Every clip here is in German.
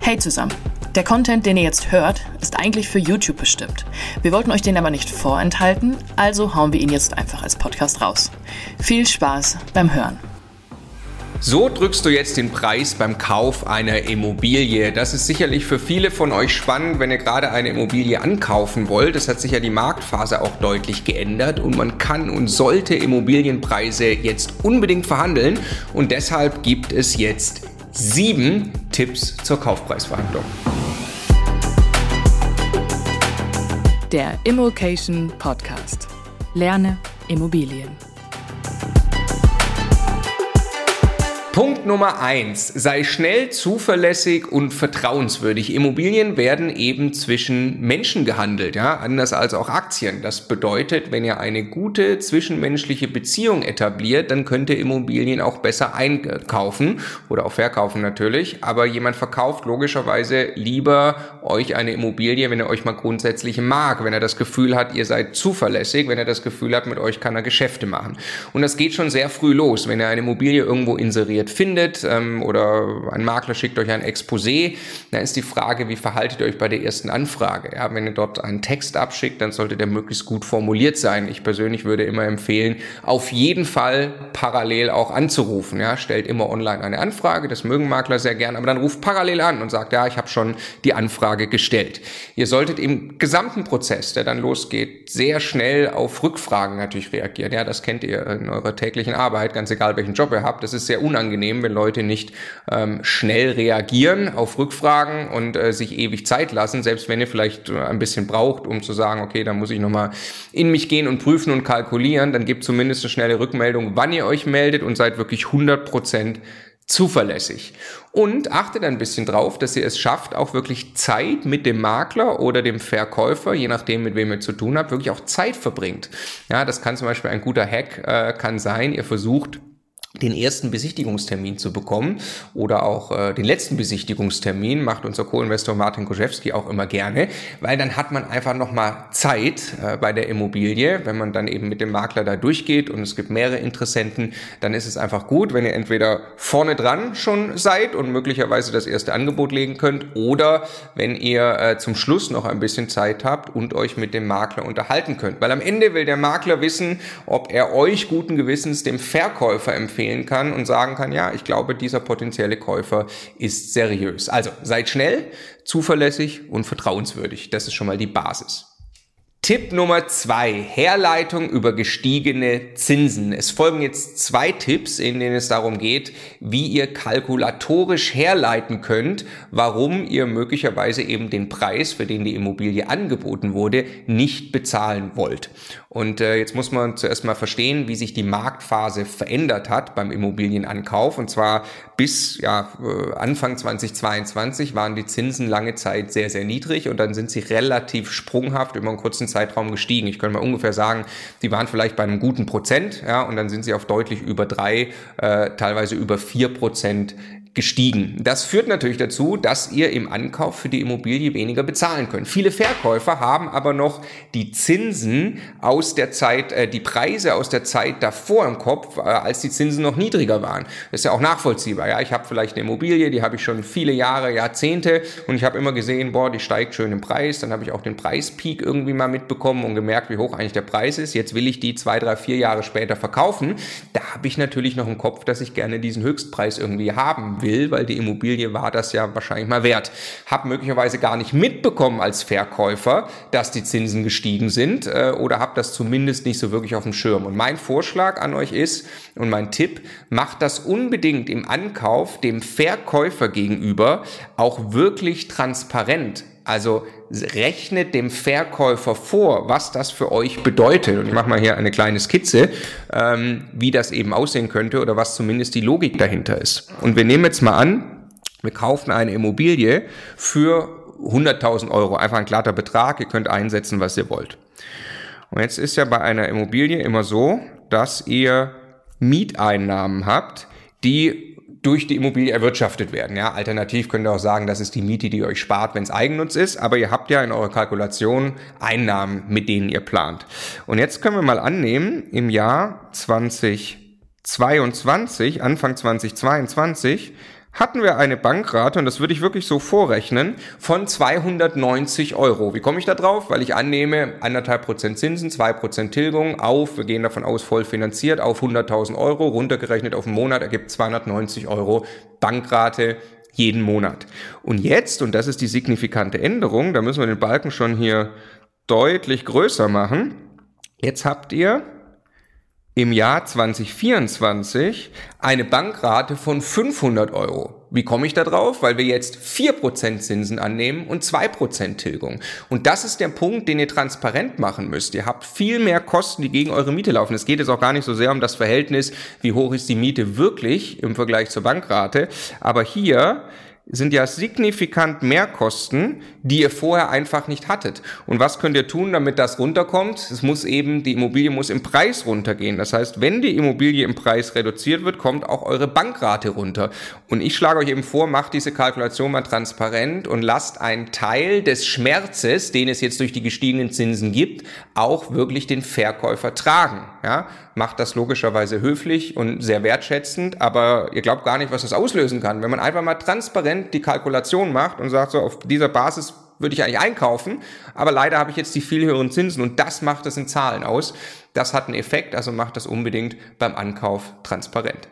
Hey zusammen! Der Content, den ihr jetzt hört, ist eigentlich für YouTube bestimmt. Wir wollten euch den aber nicht vorenthalten, also hauen wir ihn jetzt einfach als Podcast raus. Viel Spaß beim Hören! So drückst du jetzt den Preis beim Kauf einer Immobilie. Das ist sicherlich für viele von euch spannend, wenn ihr gerade eine Immobilie ankaufen wollt. Es hat sich ja die Marktphase auch deutlich geändert und man kann und sollte Immobilienpreise jetzt unbedingt verhandeln und deshalb gibt es jetzt sieben Tipps zur Kaufpreisverhandlung. Der Immokation Podcast. Lerne Immobilien. Punkt Nummer eins: Sei schnell, zuverlässig und vertrauenswürdig. Immobilien werden eben zwischen Menschen gehandelt, ja, anders als auch Aktien. Das bedeutet, wenn ihr eine gute zwischenmenschliche Beziehung etabliert, dann könnt ihr Immobilien auch besser einkaufen oder auch verkaufen natürlich. Aber jemand verkauft logischerweise lieber euch eine Immobilie, wenn er euch mal grundsätzlich mag, wenn er das Gefühl hat, ihr seid zuverlässig, wenn er das Gefühl hat, mit euch kann er Geschäfte machen. Und das geht schon sehr früh los, wenn er eine Immobilie irgendwo inseriert Internet findet ähm, oder ein Makler schickt euch ein Exposé, dann ist die Frage, wie verhaltet ihr euch bei der ersten Anfrage? Ja, wenn ihr dort einen Text abschickt, dann sollte der möglichst gut formuliert sein. Ich persönlich würde immer empfehlen, auf jeden Fall parallel auch anzurufen. Ja, stellt immer online eine Anfrage, das mögen Makler sehr gern, aber dann ruft parallel an und sagt, ja, ich habe schon die Anfrage gestellt. Ihr solltet im gesamten Prozess, der dann losgeht, sehr schnell auf Rückfragen natürlich reagieren. Ja, das kennt ihr in eurer täglichen Arbeit, ganz egal welchen Job ihr habt. Das ist sehr unangenehm unangenehm, wenn Leute nicht ähm, schnell reagieren auf Rückfragen und äh, sich ewig Zeit lassen, selbst wenn ihr vielleicht äh, ein bisschen braucht, um zu sagen, okay, dann muss ich nochmal in mich gehen und prüfen und kalkulieren, dann gebt zumindest eine schnelle Rückmeldung, wann ihr euch meldet und seid wirklich 100 Prozent zuverlässig. Und achtet ein bisschen drauf, dass ihr es schafft, auch wirklich Zeit mit dem Makler oder dem Verkäufer, je nachdem, mit wem ihr zu tun habt, wirklich auch Zeit verbringt. Ja, das kann zum Beispiel ein guter Hack äh, kann sein. Ihr versucht den ersten Besichtigungstermin zu bekommen oder auch äh, den letzten Besichtigungstermin macht unser Co-Investor Martin Koszewski auch immer gerne, weil dann hat man einfach nochmal Zeit äh, bei der Immobilie, wenn man dann eben mit dem Makler da durchgeht und es gibt mehrere Interessenten, dann ist es einfach gut, wenn ihr entweder vorne dran schon seid und möglicherweise das erste Angebot legen könnt oder wenn ihr äh, zum Schluss noch ein bisschen Zeit habt und euch mit dem Makler unterhalten könnt, weil am Ende will der Makler wissen, ob er euch guten Gewissens dem Verkäufer empfiehlt empfehlen kann und sagen kann, ja, ich glaube, dieser potenzielle Käufer ist seriös. Also seid schnell, zuverlässig und vertrauenswürdig. Das ist schon mal die Basis. Tipp Nummer zwei, Herleitung über gestiegene Zinsen. Es folgen jetzt zwei Tipps, in denen es darum geht, wie ihr kalkulatorisch herleiten könnt, warum ihr möglicherweise eben den Preis, für den die Immobilie angeboten wurde, nicht bezahlen wollt. Und äh, jetzt muss man zuerst mal verstehen, wie sich die Marktphase verändert hat beim Immobilienankauf. Und zwar bis ja, äh, Anfang 2022 waren die Zinsen lange Zeit sehr, sehr niedrig und dann sind sie relativ sprunghaft über einen kurzen Zeitraum gestiegen. Ich könnte mal ungefähr sagen, die waren vielleicht bei einem guten Prozent, ja, und dann sind sie auf deutlich über drei, äh, teilweise über vier Prozent gestiegen. Das führt natürlich dazu, dass ihr im Ankauf für die Immobilie weniger bezahlen könnt. Viele Verkäufer haben aber noch die Zinsen aus der Zeit, äh, die Preise aus der Zeit davor im Kopf, äh, als die Zinsen noch niedriger waren. Das ist ja auch nachvollziehbar. Ja, ich habe vielleicht eine Immobilie, die habe ich schon viele Jahre, Jahrzehnte und ich habe immer gesehen, boah, die steigt schön im Preis. Dann habe ich auch den Preispeak irgendwie mal mitbekommen und gemerkt, wie hoch eigentlich der Preis ist. Jetzt will ich die zwei, drei, vier Jahre später verkaufen. Da habe ich natürlich noch im Kopf, dass ich gerne diesen Höchstpreis irgendwie haben will will, weil die Immobilie war das ja wahrscheinlich mal wert. Hab möglicherweise gar nicht mitbekommen als Verkäufer, dass die Zinsen gestiegen sind äh, oder habe das zumindest nicht so wirklich auf dem Schirm. Und mein Vorschlag an euch ist und mein Tipp, macht das unbedingt im Ankauf dem Verkäufer gegenüber auch wirklich transparent. Also rechnet dem Verkäufer vor, was das für euch bedeutet. Und ich mache mal hier eine kleine Skizze, ähm, wie das eben aussehen könnte oder was zumindest die Logik dahinter ist. Und wir nehmen jetzt mal an, wir kaufen eine Immobilie für 100.000 Euro. Einfach ein glatter Betrag. Ihr könnt einsetzen, was ihr wollt. Und jetzt ist ja bei einer Immobilie immer so, dass ihr Mieteinnahmen habt, die durch die Immobilie erwirtschaftet werden. Ja, alternativ könnt ihr auch sagen, das ist die Miete, die ihr euch spart, wenn es Eigennutz ist, aber ihr habt ja in eurer Kalkulation Einnahmen, mit denen ihr plant. Und jetzt können wir mal annehmen, im Jahr 2022, Anfang 2022, hatten wir eine Bankrate, und das würde ich wirklich so vorrechnen, von 290 Euro. Wie komme ich da drauf? Weil ich annehme, anderthalb Prozent Zinsen, zwei Prozent Tilgung auf, wir gehen davon aus, voll finanziert, auf 100.000 Euro, runtergerechnet auf einen Monat, ergibt 290 Euro Bankrate jeden Monat. Und jetzt, und das ist die signifikante Änderung, da müssen wir den Balken schon hier deutlich größer machen, jetzt habt ihr im Jahr 2024 eine Bankrate von 500 Euro. Wie komme ich da drauf? Weil wir jetzt 4% Zinsen annehmen und 2% Tilgung. Und das ist der Punkt, den ihr transparent machen müsst. Ihr habt viel mehr Kosten, die gegen eure Miete laufen. Es geht jetzt auch gar nicht so sehr um das Verhältnis, wie hoch ist die Miete wirklich im Vergleich zur Bankrate. Aber hier sind ja signifikant mehr Kosten, die ihr vorher einfach nicht hattet. Und was könnt ihr tun, damit das runterkommt? Es muss eben, die Immobilie muss im Preis runtergehen. Das heißt, wenn die Immobilie im Preis reduziert wird, kommt auch eure Bankrate runter. Und ich schlage euch eben vor, macht diese Kalkulation mal transparent und lasst einen Teil des Schmerzes, den es jetzt durch die gestiegenen Zinsen gibt, auch wirklich den Verkäufer tragen. Ja? Macht das logischerweise höflich und sehr wertschätzend, aber ihr glaubt gar nicht, was das auslösen kann. Wenn man einfach mal transparent die Kalkulation macht und sagt so, auf dieser Basis würde ich eigentlich einkaufen, aber leider habe ich jetzt die viel höheren Zinsen und das macht es in Zahlen aus. Das hat einen Effekt, also macht das unbedingt beim Ankauf transparent.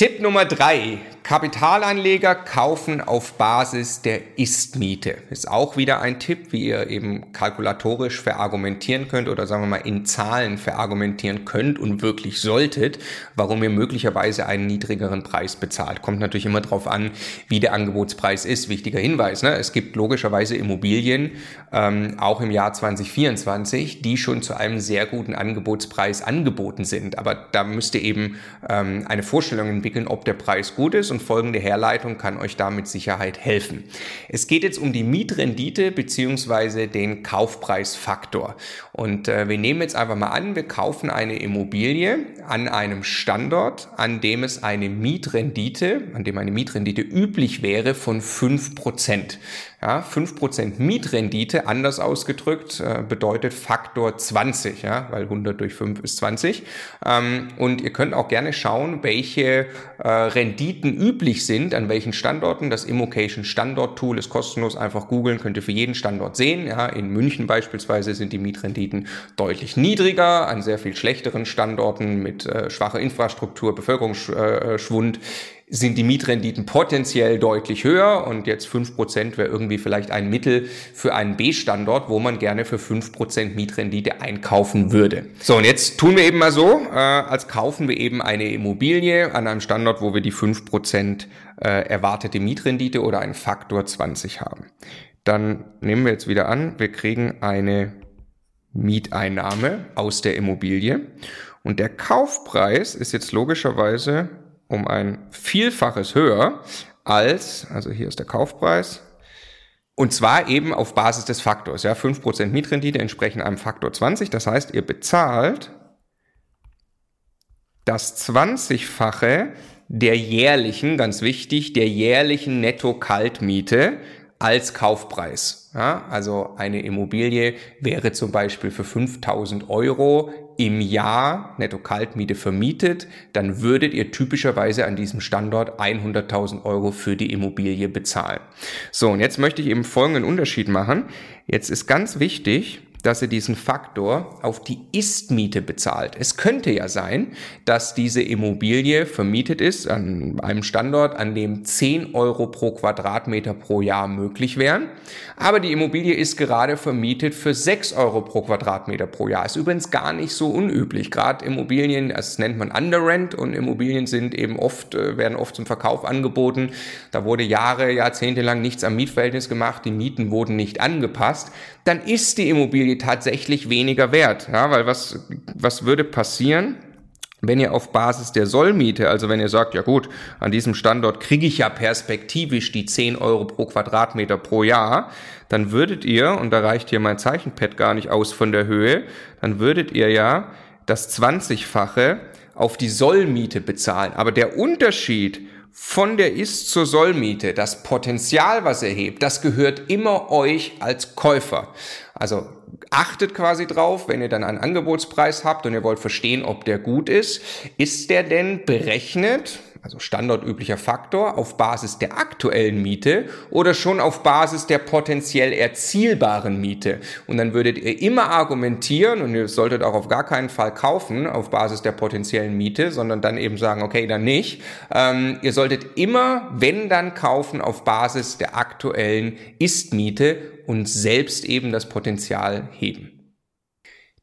Tipp Nummer drei. Kapitalanleger kaufen auf Basis der Ist-Miete. Ist auch wieder ein Tipp, wie ihr eben kalkulatorisch verargumentieren könnt oder sagen wir mal in Zahlen verargumentieren könnt und wirklich solltet, warum ihr möglicherweise einen niedrigeren Preis bezahlt. Kommt natürlich immer darauf an, wie der Angebotspreis ist. Wichtiger Hinweis. Ne? Es gibt logischerweise Immobilien, ähm, auch im Jahr 2024, die schon zu einem sehr guten Angebotspreis angeboten sind. Aber da müsst ihr eben ähm, eine Vorstellung entwickeln, entwickeln, ob der Preis gut ist und folgende Herleitung kann euch da mit Sicherheit helfen. Es geht jetzt um die Mietrendite beziehungsweise den Kaufpreisfaktor. Und äh, wir nehmen jetzt einfach mal an, wir kaufen eine Immobilie an einem Standort, an dem es eine Mietrendite, an dem eine Mietrendite üblich wäre von fünf Prozent. Ja, 5% Mietrendite, anders ausgedrückt, äh, bedeutet Faktor 20, ja, weil 100 durch 5 ist 20. Ähm, und ihr könnt auch gerne schauen, welche äh, Renditen üblich sind, an welchen Standorten. Das Immocation Standort Tool ist kostenlos, einfach googeln, könnt ihr für jeden Standort sehen. Ja, in München beispielsweise sind die Mietrenditen deutlich niedriger, an sehr viel schlechteren Standorten mit äh, schwacher Infrastruktur, Bevölkerungsschwund. Sind die Mietrenditen potenziell deutlich höher und jetzt fünf Prozent wäre irgendwie vielleicht ein Mittel für einen B-Standort, wo man gerne für fünf Prozent Mietrendite einkaufen würde. So, und jetzt tun wir eben mal so, äh, als kaufen wir eben eine Immobilie an einem Standort, wo wir die fünf Prozent äh, erwartete Mietrendite oder einen Faktor 20 haben. Dann nehmen wir jetzt wieder an, wir kriegen eine Mieteinnahme aus der Immobilie und der Kaufpreis ist jetzt logischerweise um ein Vielfaches höher als, also hier ist der Kaufpreis, und zwar eben auf Basis des Faktors. Ja, 5% Mietrendite entsprechen einem Faktor 20. Das heißt, ihr bezahlt das 20-fache der jährlichen, ganz wichtig, der jährlichen Netto-Kaltmiete als Kaufpreis. Ja, also eine Immobilie wäre zum Beispiel für 5000 Euro im Jahr Netto-Kaltmiete vermietet, dann würdet ihr typischerweise an diesem Standort 100.000 Euro für die Immobilie bezahlen. So, und jetzt möchte ich eben folgenden Unterschied machen. Jetzt ist ganz wichtig, dass ihr diesen Faktor auf die Ist-Miete bezahlt. Es könnte ja sein, dass diese Immobilie vermietet ist an einem Standort, an dem 10 Euro pro Quadratmeter pro Jahr möglich wären. Aber die Immobilie ist gerade vermietet für 6 Euro pro Quadratmeter pro Jahr. Ist übrigens gar nicht so unüblich. Gerade Immobilien, das nennt man Underrent und Immobilien sind eben oft, äh, werden oft zum Verkauf angeboten. Da wurde Jahre, Jahrzehnte lang nichts am Mietverhältnis gemacht. Die Mieten wurden nicht angepasst. Dann ist die Immobilie tatsächlich weniger wert. Ja, weil was, was würde passieren, wenn ihr auf Basis der Sollmiete, also wenn ihr sagt, ja gut, an diesem Standort kriege ich ja perspektivisch die 10 Euro pro Quadratmeter pro Jahr, dann würdet ihr, und da reicht hier mein Zeichenpad gar nicht aus von der Höhe, dann würdet ihr ja das 20-fache auf die Sollmiete bezahlen. Aber der Unterschied von der Ist zur Sollmiete, das Potenzial, was er hebt, das gehört immer euch als Käufer. Also achtet quasi drauf, wenn ihr dann einen Angebotspreis habt und ihr wollt verstehen, ob der gut ist, ist der denn berechnet also standortüblicher Faktor, auf Basis der aktuellen Miete oder schon auf Basis der potenziell erzielbaren Miete. Und dann würdet ihr immer argumentieren, und ihr solltet auch auf gar keinen Fall kaufen auf Basis der potenziellen Miete, sondern dann eben sagen, okay, dann nicht. Ähm, ihr solltet immer, wenn dann kaufen, auf Basis der aktuellen Ist-Miete und selbst eben das Potenzial heben.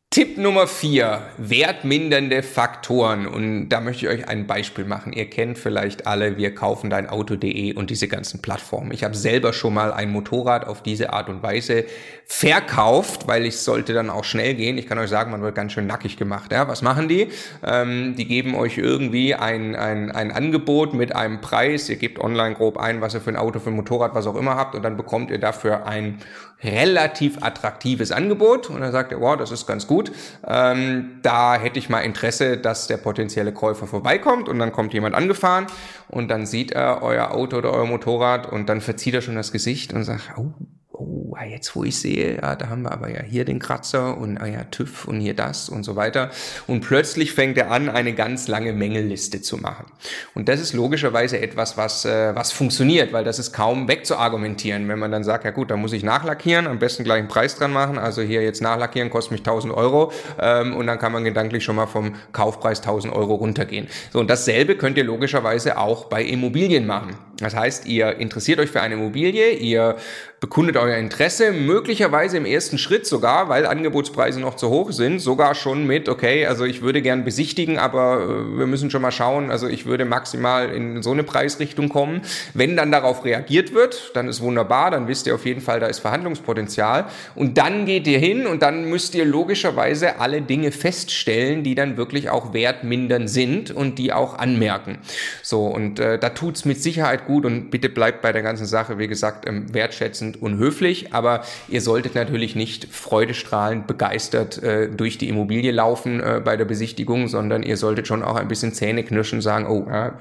Tipp Nummer vier: wertmindernde Faktoren. Und da möchte ich euch ein Beispiel machen. Ihr kennt vielleicht alle, wir kaufen dein Auto.de und diese ganzen Plattformen. Ich habe selber schon mal ein Motorrad auf diese Art und Weise verkauft, weil ich sollte dann auch schnell gehen. Ich kann euch sagen, man wird ganz schön nackig gemacht. Ja, was machen die? Ähm, die geben euch irgendwie ein, ein, ein Angebot mit einem Preis. Ihr gebt online grob ein, was ihr für ein Auto, für ein Motorrad, was auch immer habt und dann bekommt ihr dafür ein relativ attraktives Angebot und dann sagt er, wow, das ist ganz gut. Ähm, da hätte ich mal Interesse, dass der potenzielle Käufer vorbeikommt und dann kommt jemand angefahren und dann sieht er euer Auto oder euer Motorrad und dann verzieht er schon das Gesicht und sagt, oh, oh, jetzt wo ich sehe, ja, da haben wir aber ja hier den Kratzer und ah ja, TÜV und hier das und so weiter. Und plötzlich fängt er an, eine ganz lange Mängelliste zu machen. Und das ist logischerweise etwas, was, äh, was funktioniert, weil das ist kaum wegzuargumentieren. Wenn man dann sagt, ja gut, da muss ich nachlackieren, am besten gleich einen Preis dran machen. Also hier jetzt nachlackieren kostet mich 1000 Euro ähm, und dann kann man gedanklich schon mal vom Kaufpreis 1000 Euro runtergehen. So, und dasselbe könnt ihr logischerweise auch bei Immobilien machen. Das heißt, ihr interessiert euch für eine Immobilie, ihr bekundet euer Interesse, möglicherweise im ersten Schritt sogar, weil Angebotspreise noch zu hoch sind, sogar schon mit, okay, also ich würde gern besichtigen, aber äh, wir müssen schon mal schauen, also ich würde maximal in so eine Preisrichtung kommen. Wenn dann darauf reagiert wird, dann ist wunderbar, dann wisst ihr auf jeden Fall, da ist Verhandlungspotenzial und dann geht ihr hin und dann müsst ihr logischerweise alle Dinge feststellen, die dann wirklich auch wertmindern sind und die auch anmerken. So, und äh, da tut's mit Sicherheit gut und bitte bleibt bei der ganzen Sache, wie gesagt, ähm, wertschätzend und höflich, aber ihr solltet natürlich nicht freudestrahlend begeistert äh, durch die Immobilie laufen äh, bei der Besichtigung, sondern ihr solltet schon auch ein bisschen Zähne knirschen, sagen, oh, ja,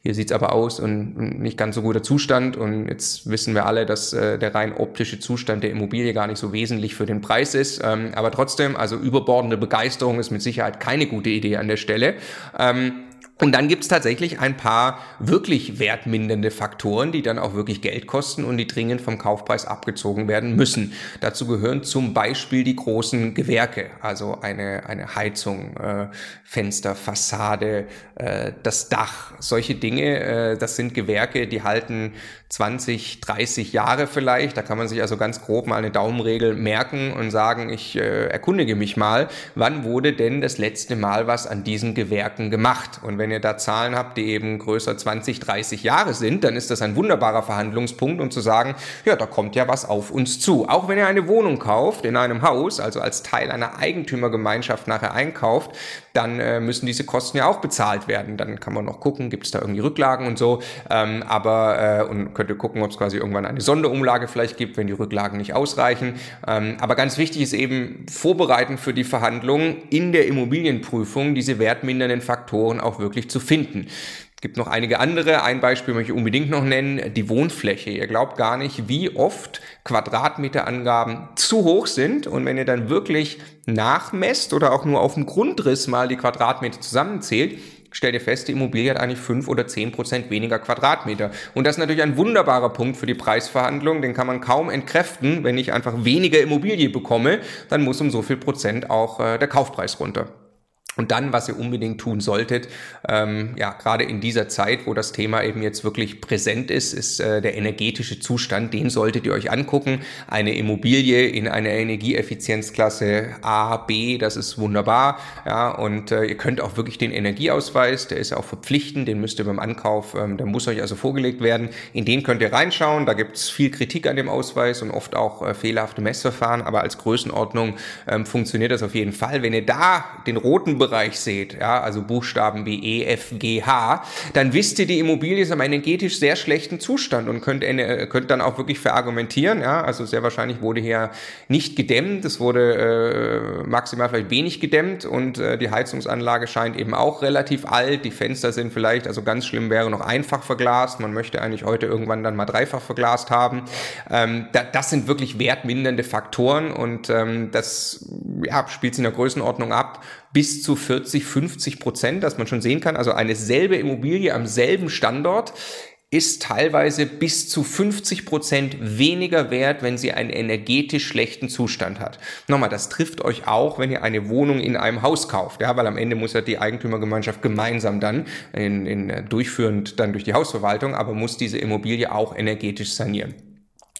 hier sieht's aber aus und nicht ganz so guter Zustand und jetzt wissen wir alle, dass äh, der rein optische Zustand der Immobilie gar nicht so wesentlich für den Preis ist, ähm, aber trotzdem, also überbordende Begeisterung ist mit Sicherheit keine gute Idee an der Stelle. Ähm, und dann gibt's tatsächlich ein paar wirklich wertmindernde Faktoren, die dann auch wirklich Geld kosten und die dringend vom Kaufpreis abgezogen werden müssen. Dazu gehören zum Beispiel die großen Gewerke, also eine, eine Heizung, äh, Fenster, Fassade, äh, das Dach, solche Dinge. Äh, das sind Gewerke, die halten 20, 30 Jahre vielleicht. Da kann man sich also ganz grob mal eine Daumenregel merken und sagen, ich äh, erkundige mich mal, wann wurde denn das letzte Mal was an diesen Gewerken gemacht? Und wenn ihr da Zahlen habt, die eben größer 20, 30 Jahre sind, dann ist das ein wunderbarer Verhandlungspunkt, um zu sagen, ja, da kommt ja was auf uns zu. Auch wenn ihr eine Wohnung kauft in einem Haus, also als Teil einer Eigentümergemeinschaft nachher einkauft, dann äh, müssen diese Kosten ja auch bezahlt werden. Dann kann man noch gucken, gibt es da irgendwie Rücklagen und so. Ähm, aber äh, und könnt ihr gucken, ob es quasi irgendwann eine Sonderumlage vielleicht gibt, wenn die Rücklagen nicht ausreichen. Ähm, aber ganz wichtig ist eben vorbereiten für die Verhandlungen in der Immobilienprüfung diese wertmindernden Faktoren auch wirklich zu finden gibt noch einige andere. Ein Beispiel möchte ich unbedingt noch nennen, die Wohnfläche. Ihr glaubt gar nicht, wie oft Quadratmeterangaben zu hoch sind. Und wenn ihr dann wirklich nachmesst oder auch nur auf dem Grundriss mal die Quadratmeter zusammenzählt, stellt ihr fest, die Immobilie hat eigentlich fünf oder zehn Prozent weniger Quadratmeter. Und das ist natürlich ein wunderbarer Punkt für die Preisverhandlung. Den kann man kaum entkräften. Wenn ich einfach weniger Immobilie bekomme, dann muss um so viel Prozent auch äh, der Kaufpreis runter. Und dann, was ihr unbedingt tun solltet, ähm, ja, gerade in dieser Zeit, wo das Thema eben jetzt wirklich präsent ist, ist äh, der energetische Zustand. Den solltet ihr euch angucken. Eine Immobilie in einer Energieeffizienzklasse A, B, das ist wunderbar. Ja, und äh, ihr könnt auch wirklich den Energieausweis, der ist auch verpflichtend, den müsst ihr beim Ankauf, ähm, der muss euch also vorgelegt werden. In den könnt ihr reinschauen. Da gibt's viel Kritik an dem Ausweis und oft auch äh, fehlerhafte Messverfahren, aber als Größenordnung ähm, funktioniert das auf jeden Fall. Wenn ihr da den roten Bereich Bereich seht, ja, also Buchstaben wie E, F, G, H, dann wisst ihr, die Immobilie ist im energetisch sehr schlechten Zustand und könnt, könnt dann auch wirklich verargumentieren, ja, also sehr wahrscheinlich wurde hier nicht gedämmt, es wurde äh, maximal vielleicht wenig gedämmt und äh, die Heizungsanlage scheint eben auch relativ alt, die Fenster sind vielleicht, also ganz schlimm wäre noch einfach verglast, man möchte eigentlich heute irgendwann dann mal dreifach verglast haben. Ähm, da, das sind wirklich wertmindernde Faktoren und ähm, das ja, spielt sich in der Größenordnung ab, bis zu 40, 50 Prozent, dass man schon sehen kann. Also eine selbe Immobilie am selben Standort ist teilweise bis zu 50 Prozent weniger wert, wenn sie einen energetisch schlechten Zustand hat. Nochmal, das trifft euch auch, wenn ihr eine Wohnung in einem Haus kauft, ja, weil am Ende muss ja die Eigentümergemeinschaft gemeinsam dann in, in, durchführend dann durch die Hausverwaltung, aber muss diese Immobilie auch energetisch sanieren.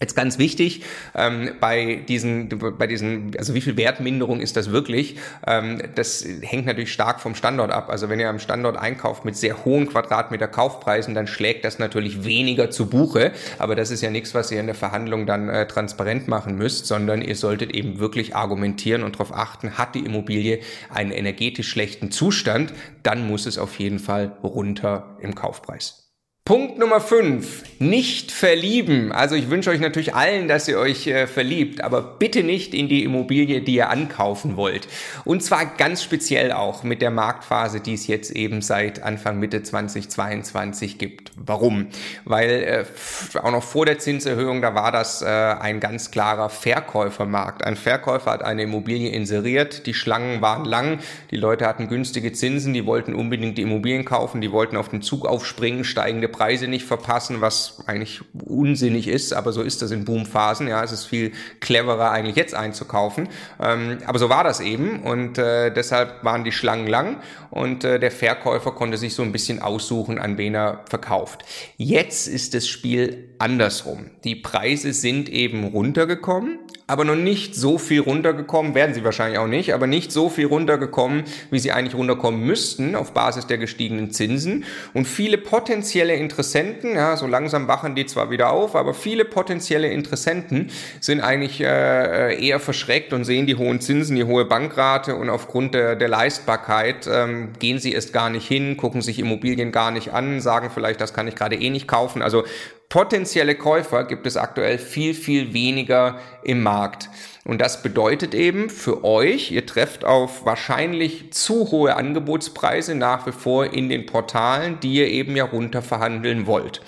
Jetzt ganz wichtig ähm, bei diesen, bei diesen, also wie viel Wertminderung ist das wirklich? Ähm, das hängt natürlich stark vom Standort ab. Also wenn ihr am Standort einkauft mit sehr hohen Quadratmeter Kaufpreisen, dann schlägt das natürlich weniger zu Buche. Aber das ist ja nichts, was ihr in der Verhandlung dann äh, transparent machen müsst, sondern ihr solltet eben wirklich argumentieren und darauf achten, hat die Immobilie einen energetisch schlechten Zustand, dann muss es auf jeden Fall runter im Kaufpreis. Punkt Nummer 5. Nicht verlieben. Also ich wünsche euch natürlich allen, dass ihr euch äh, verliebt, aber bitte nicht in die Immobilie, die ihr ankaufen wollt. Und zwar ganz speziell auch mit der Marktphase, die es jetzt eben seit Anfang Mitte 2022 gibt. Warum? Weil äh, auch noch vor der Zinserhöhung, da war das äh, ein ganz klarer Verkäufermarkt. Ein Verkäufer hat eine Immobilie inseriert, die Schlangen waren lang, die Leute hatten günstige Zinsen, die wollten unbedingt die Immobilien kaufen, die wollten auf den Zug aufspringen, steigende Preise nicht verpassen, was eigentlich unsinnig ist, aber so ist das in Boomphasen. Ja, es ist viel cleverer eigentlich jetzt einzukaufen. Ähm, aber so war das eben und äh, deshalb waren die Schlangen lang und äh, der Verkäufer konnte sich so ein bisschen aussuchen, an wen er verkauft. Jetzt ist das Spiel andersrum. Die Preise sind eben runtergekommen, aber noch nicht so viel runtergekommen, werden sie wahrscheinlich auch nicht, aber nicht so viel runtergekommen, wie sie eigentlich runterkommen müssten auf Basis der gestiegenen Zinsen. Und viele potenzielle Interessenten, ja, so langsam wachen die zwar wieder auf, aber viele potenzielle Interessenten sind eigentlich äh, eher verschreckt und sehen die hohen Zinsen, die hohe Bankrate und aufgrund der, der Leistbarkeit ähm, gehen sie erst gar nicht hin, gucken sich Immobilien gar nicht an, sagen vielleicht, das kann ich gerade eh nicht kaufen. Also potenzielle Käufer gibt es aktuell viel, viel weniger im Markt. Und das bedeutet eben für euch, ihr trefft auf wahrscheinlich zu hohe Angebotspreise nach wie vor in den Portalen, die ihr eben ja runter verhandeln wollt.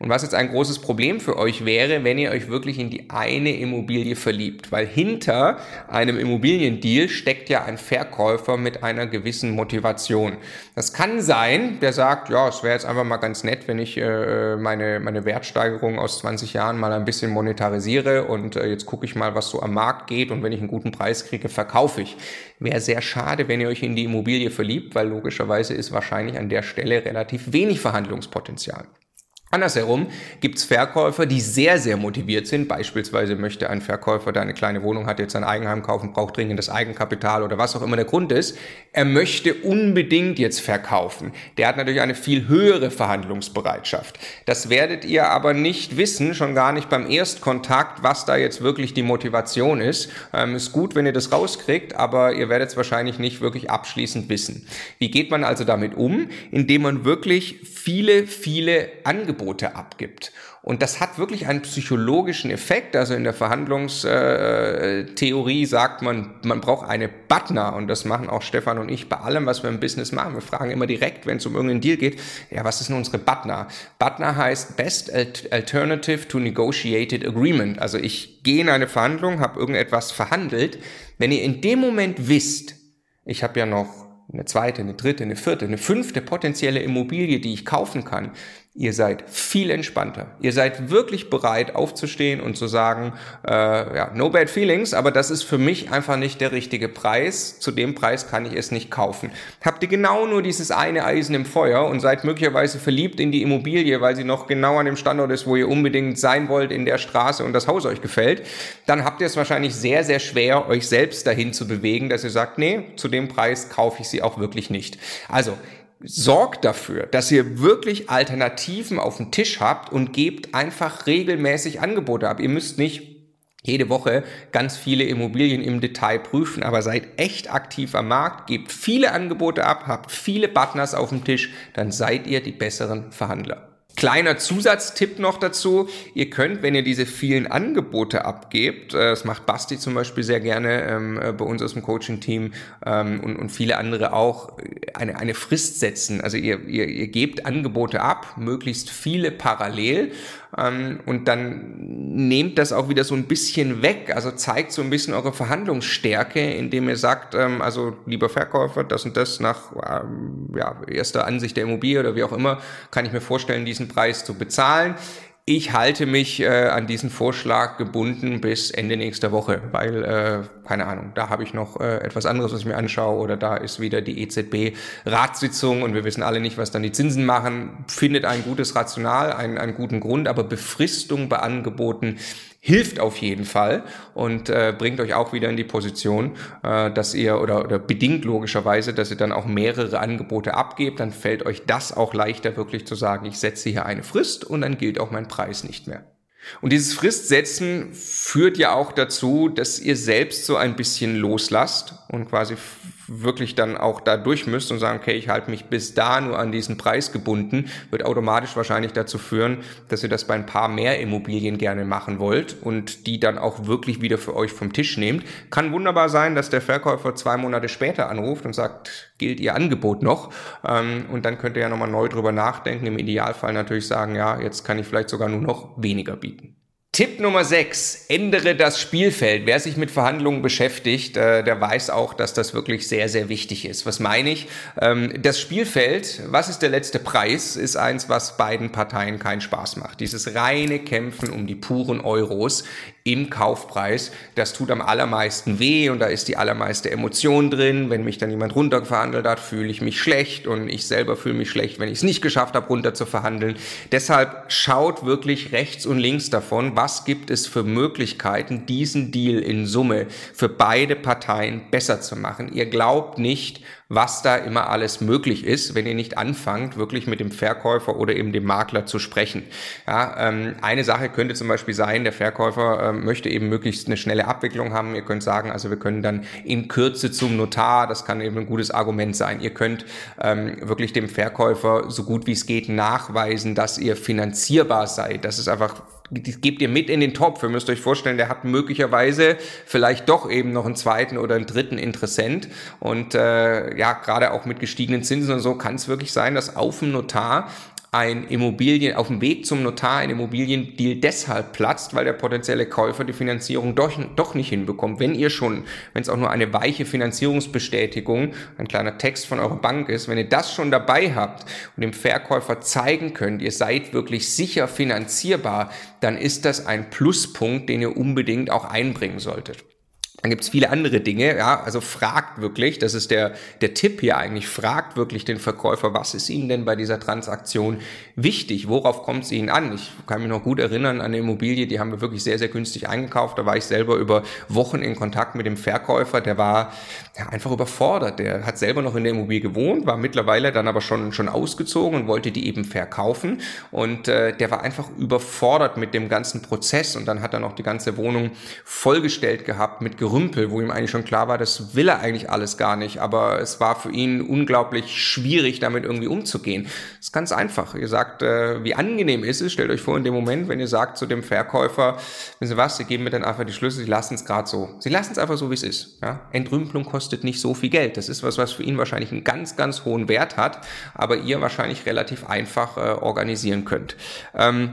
Und was jetzt ein großes Problem für euch wäre, wenn ihr euch wirklich in die eine Immobilie verliebt. Weil hinter einem Immobiliendeal steckt ja ein Verkäufer mit einer gewissen Motivation. Das kann sein, der sagt, ja, es wäre jetzt einfach mal ganz nett, wenn ich äh, meine, meine Wertsteigerung aus 20 Jahren mal ein bisschen monetarisiere und äh, jetzt gucke ich mal, was so am Markt geht und wenn ich einen guten Preis kriege, verkaufe ich. Wäre sehr schade, wenn ihr euch in die Immobilie verliebt, weil logischerweise ist wahrscheinlich an der Stelle relativ wenig Verhandlungspotenzial. Andersherum gibt es Verkäufer, die sehr, sehr motiviert sind. Beispielsweise möchte ein Verkäufer, der eine kleine Wohnung hat, jetzt ein Eigenheim kaufen, braucht dringend das Eigenkapital oder was auch immer der Grund ist. Er möchte unbedingt jetzt verkaufen. Der hat natürlich eine viel höhere Verhandlungsbereitschaft. Das werdet ihr aber nicht wissen, schon gar nicht beim Erstkontakt, was da jetzt wirklich die Motivation ist. Ähm, ist gut, wenn ihr das rauskriegt, aber ihr werdet es wahrscheinlich nicht wirklich abschließend wissen. Wie geht man also damit um? Indem man wirklich viele, viele Angebote Angebote abgibt. Und das hat wirklich einen psychologischen Effekt. Also in der Verhandlungstheorie sagt man, man braucht eine Butner. Und das machen auch Stefan und ich bei allem, was wir im Business machen. Wir fragen immer direkt, wenn es um irgendeinen Deal geht, ja, was ist denn unsere Butner? Butner heißt Best Alternative to Negotiated Agreement. Also ich gehe in eine Verhandlung, habe irgendetwas verhandelt. Wenn ihr in dem Moment wisst, ich habe ja noch eine zweite, eine dritte, eine vierte, eine fünfte potenzielle Immobilie, die ich kaufen kann, ihr seid viel entspannter. Ihr seid wirklich bereit aufzustehen und zu sagen, äh, ja, no bad feelings, aber das ist für mich einfach nicht der richtige Preis. Zu dem Preis kann ich es nicht kaufen. Habt ihr genau nur dieses eine Eisen im Feuer und seid möglicherweise verliebt in die Immobilie, weil sie noch genau an dem Standort ist, wo ihr unbedingt sein wollt in der Straße und das Haus euch gefällt, dann habt ihr es wahrscheinlich sehr, sehr schwer, euch selbst dahin zu bewegen, dass ihr sagt, nee, zu dem Preis kaufe ich sie auch wirklich nicht. Also sorgt dafür, dass ihr wirklich Alternativen auf dem Tisch habt und gebt einfach regelmäßig Angebote ab. Ihr müsst nicht jede Woche ganz viele Immobilien im Detail prüfen, aber seid echt aktiv am Markt, gebt viele Angebote ab, habt viele Partners auf dem Tisch, dann seid ihr die besseren Verhandler. Kleiner Zusatztipp noch dazu. Ihr könnt, wenn ihr diese vielen Angebote abgebt, äh, das macht Basti zum Beispiel sehr gerne ähm, äh, bei uns aus dem Coaching-Team ähm, und, und viele andere auch, eine, eine Frist setzen. Also ihr, ihr, ihr gebt Angebote ab, möglichst viele parallel und dann nehmt das auch wieder so ein bisschen weg. Also zeigt so ein bisschen eure Verhandlungsstärke, indem ihr sagt, ähm, also lieber Verkäufer, das und das nach ähm, ja, erster Ansicht der Immobilie oder wie auch immer, kann ich mir vorstellen, diesen Preis zu bezahlen. Ich halte mich äh, an diesen Vorschlag gebunden bis Ende nächster Woche, weil, äh, keine Ahnung, da habe ich noch äh, etwas anderes, was ich mir anschaue oder da ist wieder die EZB-Ratssitzung und wir wissen alle nicht, was dann die Zinsen machen. Findet ein gutes Rational, einen, einen guten Grund, aber Befristung bei Angeboten hilft auf jeden Fall und äh, bringt euch auch wieder in die Position, äh, dass ihr oder, oder bedingt logischerweise, dass ihr dann auch mehrere Angebote abgebt, dann fällt euch das auch leichter wirklich zu sagen, ich setze hier eine Frist und dann gilt auch mein Preis nicht mehr. Und dieses Fristsetzen führt ja auch dazu, dass ihr selbst so ein bisschen loslasst und quasi wirklich dann auch da durch müsst und sagen, okay, ich halte mich bis da nur an diesen Preis gebunden, wird automatisch wahrscheinlich dazu führen, dass ihr das bei ein paar mehr Immobilien gerne machen wollt und die dann auch wirklich wieder für euch vom Tisch nehmt. Kann wunderbar sein, dass der Verkäufer zwei Monate später anruft und sagt, gilt Ihr Angebot noch? Ähm, und dann könnt ihr ja nochmal neu drüber nachdenken. Im Idealfall natürlich sagen, ja, jetzt kann ich vielleicht sogar nur noch weniger bieten. Tipp Nummer 6, ändere das Spielfeld. Wer sich mit Verhandlungen beschäftigt, äh, der weiß auch, dass das wirklich sehr, sehr wichtig ist. Was meine ich? Ähm, das Spielfeld, was ist der letzte Preis, ist eins, was beiden Parteien keinen Spaß macht. Dieses reine Kämpfen um die puren Euros im Kaufpreis, das tut am allermeisten weh und da ist die allermeiste Emotion drin. Wenn mich dann jemand runterverhandelt hat, fühle ich mich schlecht und ich selber fühle mich schlecht, wenn ich es nicht geschafft habe, runter zu verhandeln. Deshalb schaut wirklich rechts und links davon, was gibt es für Möglichkeiten, diesen Deal in Summe für beide Parteien besser zu machen. Ihr glaubt nicht, was da immer alles möglich ist, wenn ihr nicht anfangt, wirklich mit dem Verkäufer oder eben dem Makler zu sprechen. Ja, ähm, eine Sache könnte zum Beispiel sein, der Verkäufer äh, möchte eben möglichst eine schnelle Abwicklung haben. Ihr könnt sagen, also wir können dann in Kürze zum Notar, das kann eben ein gutes Argument sein. Ihr könnt ähm, wirklich dem Verkäufer so gut wie es geht nachweisen, dass ihr finanzierbar seid. Das ist einfach das gebt ihr mit in den Topf. Ihr müsst euch vorstellen, der hat möglicherweise vielleicht doch eben noch einen zweiten oder einen dritten Interessent. Und äh, ja, gerade auch mit gestiegenen Zinsen und so kann es wirklich sein, dass auf dem Notar ein Immobilien, auf dem Weg zum Notar ein Immobiliendeal deshalb platzt, weil der potenzielle Käufer die Finanzierung doch, doch nicht hinbekommt. Wenn ihr schon, wenn es auch nur eine weiche Finanzierungsbestätigung, ein kleiner Text von eurer Bank ist, wenn ihr das schon dabei habt und dem Verkäufer zeigen könnt, ihr seid wirklich sicher finanzierbar, dann ist das ein Pluspunkt, den ihr unbedingt auch einbringen solltet. Dann gibt's viele andere Dinge, ja, also fragt wirklich, das ist der, der Tipp hier eigentlich, fragt wirklich den Verkäufer, was ist Ihnen denn bei dieser Transaktion wichtig, worauf kommt es Ihnen an? Ich kann mich noch gut erinnern an eine Immobilie, die haben wir wirklich sehr, sehr günstig eingekauft, da war ich selber über Wochen in Kontakt mit dem Verkäufer, der war ja, einfach überfordert, der hat selber noch in der Immobilie gewohnt, war mittlerweile dann aber schon, schon ausgezogen und wollte die eben verkaufen. Und äh, der war einfach überfordert mit dem ganzen Prozess. Und dann hat er noch die ganze Wohnung vollgestellt gehabt mit Gerümpel, wo ihm eigentlich schon klar war, das will er eigentlich alles gar nicht, aber es war für ihn unglaublich schwierig, damit irgendwie umzugehen. Das ist ganz einfach. Ihr sagt, äh, wie angenehm ist es, stellt euch vor, in dem Moment, wenn ihr sagt zu dem Verkäufer, wissen Sie was, Sie geben mir dann einfach die Schlüssel, Sie lassen es gerade so. Sie lassen es einfach so, wie es ist. Ja? Entrümpelung kostet nicht so viel Geld. Das ist was, was für ihn wahrscheinlich einen ganz, ganz hohen Wert hat, aber ihr wahrscheinlich relativ einfach äh, organisieren könnt. Ähm,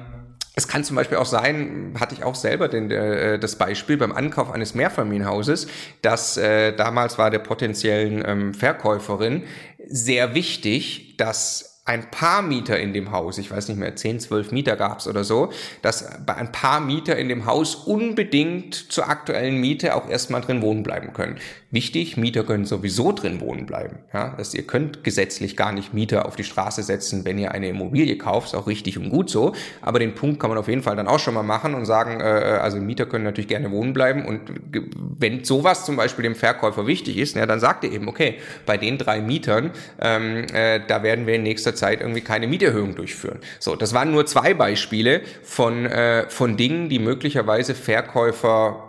es kann zum Beispiel auch sein, hatte ich auch selber den, äh, das Beispiel beim Ankauf eines Mehrfamilienhauses, dass äh, damals war der potenziellen ähm, Verkäuferin sehr wichtig, dass ein paar Mieter in dem Haus, ich weiß nicht mehr, 10, 12 Mieter gab's oder so, dass bei ein paar Mieter in dem Haus unbedingt zur aktuellen Miete auch erstmal drin wohnen bleiben können. Wichtig, Mieter können sowieso drin wohnen bleiben. Ja, dass ihr könnt gesetzlich gar nicht Mieter auf die Straße setzen, wenn ihr eine Immobilie kauft, ist auch richtig und gut so. Aber den Punkt kann man auf jeden Fall dann auch schon mal machen und sagen, äh, also Mieter können natürlich gerne wohnen bleiben und wenn sowas zum Beispiel dem Verkäufer wichtig ist, ja, dann sagt ihr eben, okay, bei den drei Mietern, ähm, äh, da werden wir in nächster Zeit irgendwie keine Mieterhöhung durchführen. So, das waren nur zwei Beispiele von, äh, von Dingen, die möglicherweise Verkäufer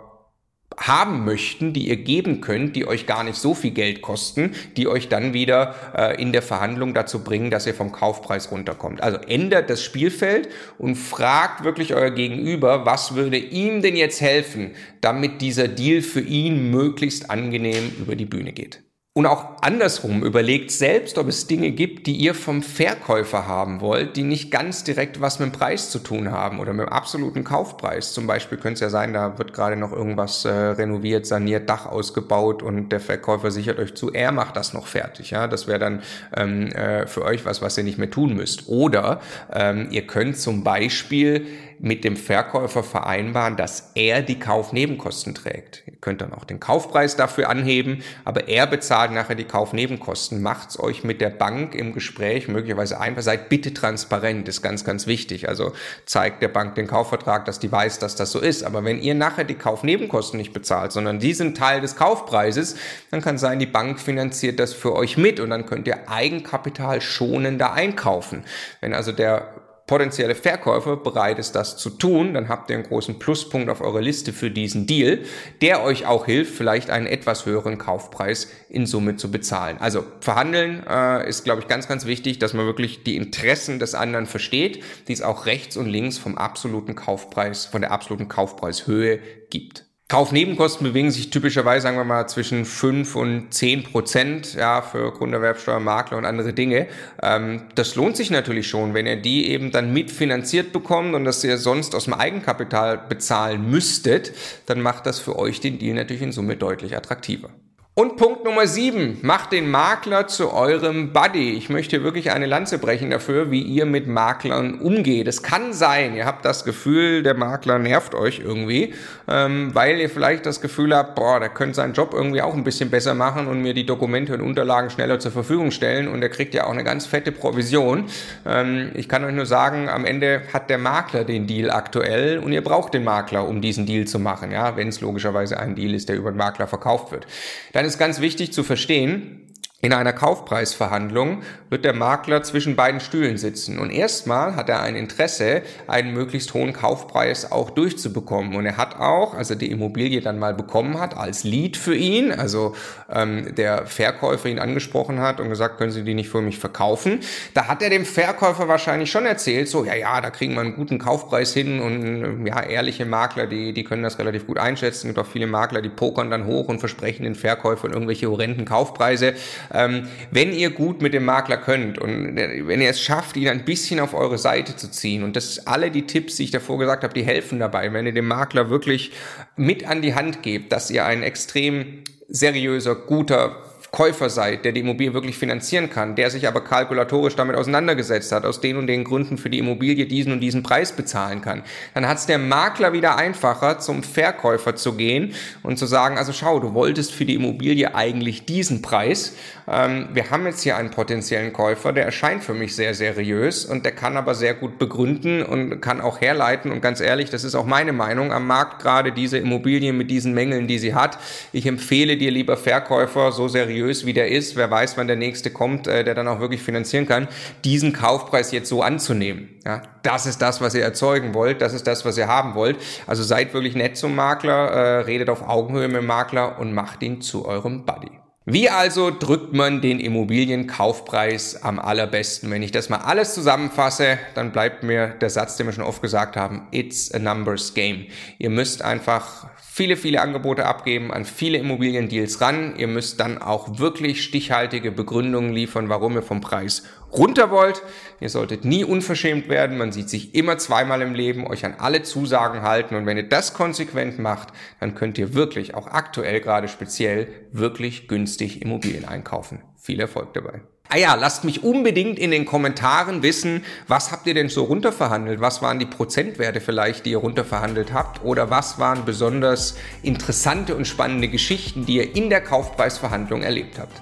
haben möchten, die ihr geben könnt, die euch gar nicht so viel Geld kosten, die euch dann wieder äh, in der Verhandlung dazu bringen, dass ihr vom Kaufpreis runterkommt. Also ändert das Spielfeld und fragt wirklich euer Gegenüber, was würde ihm denn jetzt helfen, damit dieser Deal für ihn möglichst angenehm über die Bühne geht. Und auch andersrum, überlegt selbst, ob es Dinge gibt, die ihr vom Verkäufer haben wollt, die nicht ganz direkt was mit dem Preis zu tun haben oder mit dem absoluten Kaufpreis. Zum Beispiel könnte es ja sein, da wird gerade noch irgendwas äh, renoviert, saniert, Dach ausgebaut und der Verkäufer sichert euch zu, er macht das noch fertig. Ja, Das wäre dann ähm, äh, für euch was, was ihr nicht mehr tun müsst. Oder ähm, ihr könnt zum Beispiel mit dem Verkäufer vereinbaren, dass er die Kaufnebenkosten trägt. Ihr könnt dann auch den Kaufpreis dafür anheben, aber er bezahlt nachher die Kaufnebenkosten. Macht's euch mit der Bank im Gespräch möglicherweise einfach. Seid bitte transparent, ist ganz, ganz wichtig. Also zeigt der Bank den Kaufvertrag, dass die weiß, dass das so ist. Aber wenn ihr nachher die Kaufnebenkosten nicht bezahlt, sondern die sind Teil des Kaufpreises, dann kann sein, die Bank finanziert das für euch mit und dann könnt ihr Eigenkapital schonender einkaufen. Wenn also der potenzielle Verkäufer bereit ist, das zu tun, dann habt ihr einen großen Pluspunkt auf eurer Liste für diesen Deal, der euch auch hilft, vielleicht einen etwas höheren Kaufpreis in Summe zu bezahlen. Also verhandeln äh, ist, glaube ich, ganz, ganz wichtig, dass man wirklich die Interessen des anderen versteht, die es auch rechts und links vom absoluten Kaufpreis, von der absoluten Kaufpreishöhe gibt. Kaufnebenkosten bewegen sich typischerweise, sagen wir mal, zwischen 5 und 10 Prozent ja, für Grunderwerbsteuer, Makler und andere Dinge. Ähm, das lohnt sich natürlich schon, wenn ihr die eben dann mitfinanziert bekommt und das ihr sonst aus dem Eigenkapital bezahlen müsstet, dann macht das für euch den Deal natürlich in Summe deutlich attraktiver. Und Punkt Nummer sieben, macht den Makler zu eurem Buddy. Ich möchte wirklich eine Lanze brechen dafür, wie ihr mit Maklern umgeht. Es kann sein, ihr habt das Gefühl, der Makler nervt euch irgendwie, ähm, weil ihr vielleicht das Gefühl habt, boah, der könnte seinen Job irgendwie auch ein bisschen besser machen und mir die Dokumente und Unterlagen schneller zur Verfügung stellen und er kriegt ja auch eine ganz fette Provision. Ähm, ich kann euch nur sagen, am Ende hat der Makler den Deal aktuell und ihr braucht den Makler, um diesen Deal zu machen, ja, wenn es logischerweise ein Deal ist, der über den Makler verkauft wird. Dann ist ganz wichtig zu verstehen, in einer Kaufpreisverhandlung wird der Makler zwischen beiden Stühlen sitzen. Und erstmal hat er ein Interesse, einen möglichst hohen Kaufpreis auch durchzubekommen. Und er hat auch, als er die Immobilie dann mal bekommen hat, als Lead für ihn, also ähm, der Verkäufer ihn angesprochen hat und gesagt, können Sie die nicht für mich verkaufen, da hat er dem Verkäufer wahrscheinlich schon erzählt, so, ja, ja, da kriegen wir einen guten Kaufpreis hin und ja, ehrliche Makler, die, die können das relativ gut einschätzen. Es gibt auch viele Makler, die pokern dann hoch und versprechen den Verkäufern irgendwelche horrenden Kaufpreise. Ähm, wenn ihr gut mit dem Makler könnt und wenn ihr es schafft, ihn ein bisschen auf eure Seite zu ziehen und das alle die Tipps, die ich davor gesagt habe, die helfen dabei, wenn ihr dem Makler wirklich mit an die Hand gebt, dass ihr ein extrem seriöser, guter Käufer seid, der die Immobilie wirklich finanzieren kann, der sich aber kalkulatorisch damit auseinandergesetzt hat, aus den und den Gründen für die Immobilie diesen und diesen Preis bezahlen kann, dann hat es der Makler wieder einfacher, zum Verkäufer zu gehen und zu sagen, also schau, du wolltest für die Immobilie eigentlich diesen Preis. Ähm, wir haben jetzt hier einen potenziellen Käufer, der erscheint für mich sehr seriös und der kann aber sehr gut begründen und kann auch herleiten. Und ganz ehrlich, das ist auch meine Meinung am Markt, gerade diese Immobilie mit diesen Mängeln, die sie hat. Ich empfehle dir, lieber Verkäufer, so seriös wie der ist, wer weiß, wann der nächste kommt, äh, der dann auch wirklich finanzieren kann, diesen Kaufpreis jetzt so anzunehmen. Ja, das ist das, was ihr erzeugen wollt, das ist das, was ihr haben wollt. Also seid wirklich nett zum Makler, äh, redet auf Augenhöhe mit dem Makler und macht ihn zu eurem Buddy. Wie also drückt man den Immobilienkaufpreis am allerbesten? Wenn ich das mal alles zusammenfasse, dann bleibt mir der Satz, den wir schon oft gesagt haben, it's a numbers game. Ihr müsst einfach viele, viele Angebote abgeben, an viele Immobiliendeals ran. Ihr müsst dann auch wirklich stichhaltige Begründungen liefern, warum ihr vom Preis runter wollt. Ihr solltet nie unverschämt werden. Man sieht sich immer zweimal im Leben, euch an alle Zusagen halten. Und wenn ihr das konsequent macht, dann könnt ihr wirklich, auch aktuell gerade speziell, wirklich günstig Immobilien einkaufen. Viel Erfolg dabei. Ah ja, lasst mich unbedingt in den Kommentaren wissen, was habt ihr denn so runterverhandelt? Was waren die Prozentwerte vielleicht, die ihr runterverhandelt habt? Oder was waren besonders interessante und spannende Geschichten, die ihr in der Kaufpreisverhandlung erlebt habt?